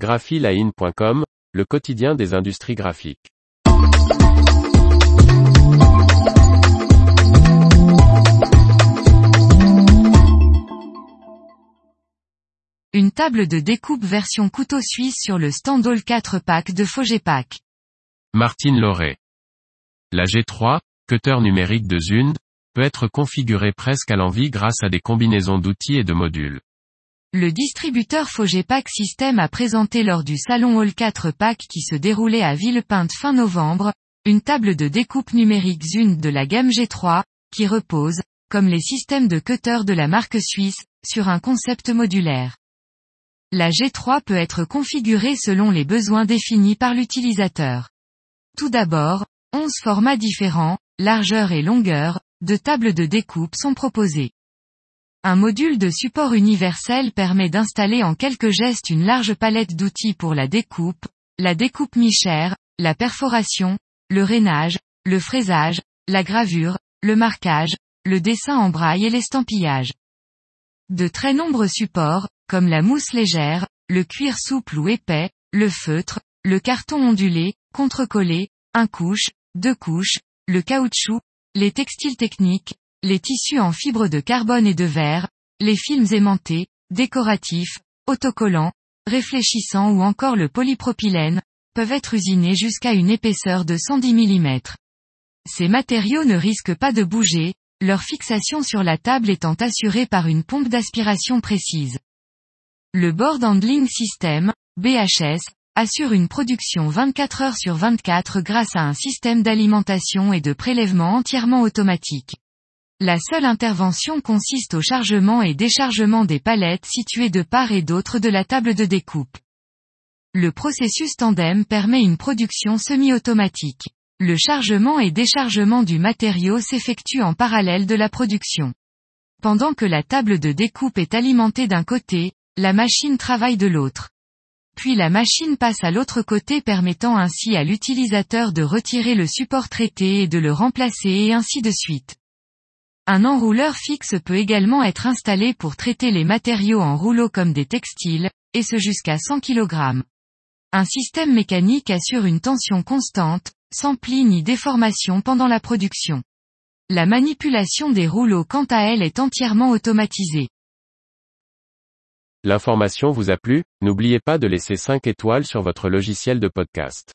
graphiline.com, le quotidien des industries graphiques. Une table de découpe version couteau suisse sur le Standall 4 pack de Fogepack. Martine Lauré. La G3, cutter numérique de Zund, peut être configurée presque à l'envie grâce à des combinaisons d'outils et de modules. Le distributeur Fogepack System a présenté lors du salon All 4 Pack qui se déroulait à Villepinte fin novembre, une table de découpe numérique Zund de la gamme G3, qui repose, comme les systèmes de cutter de la marque suisse, sur un concept modulaire. La G3 peut être configurée selon les besoins définis par l'utilisateur. Tout d'abord, 11 formats différents, largeur et longueur, de tables de découpe sont proposés. Un module de support universel permet d'installer en quelques gestes une large palette d'outils pour la découpe, la découpe mi-chère, la perforation, le rainage, le fraisage, la gravure, le marquage, le dessin en braille et l'estampillage. De très nombreux supports, comme la mousse légère, le cuir souple ou épais, le feutre, le carton ondulé, contrecollé, un couche, deux couches, le caoutchouc, les textiles techniques, les tissus en fibres de carbone et de verre, les films aimantés, décoratifs, autocollants, réfléchissants ou encore le polypropylène, peuvent être usinés jusqu'à une épaisseur de 110 mm. Ces matériaux ne risquent pas de bouger, leur fixation sur la table étant assurée par une pompe d'aspiration précise. Le Board Handling System, BHS, assure une production 24 heures sur 24 grâce à un système d'alimentation et de prélèvement entièrement automatique. La seule intervention consiste au chargement et déchargement des palettes situées de part et d'autre de la table de découpe. Le processus tandem permet une production semi-automatique. Le chargement et déchargement du matériau s'effectue en parallèle de la production. Pendant que la table de découpe est alimentée d'un côté, la machine travaille de l'autre. Puis la machine passe à l'autre côté permettant ainsi à l'utilisateur de retirer le support traité et de le remplacer et ainsi de suite. Un enrouleur fixe peut également être installé pour traiter les matériaux en rouleau comme des textiles, et ce jusqu'à 100 kg. Un système mécanique assure une tension constante, sans pli ni déformation pendant la production. La manipulation des rouleaux quant à elle est entièrement automatisée. L'information vous a plu, n'oubliez pas de laisser 5 étoiles sur votre logiciel de podcast.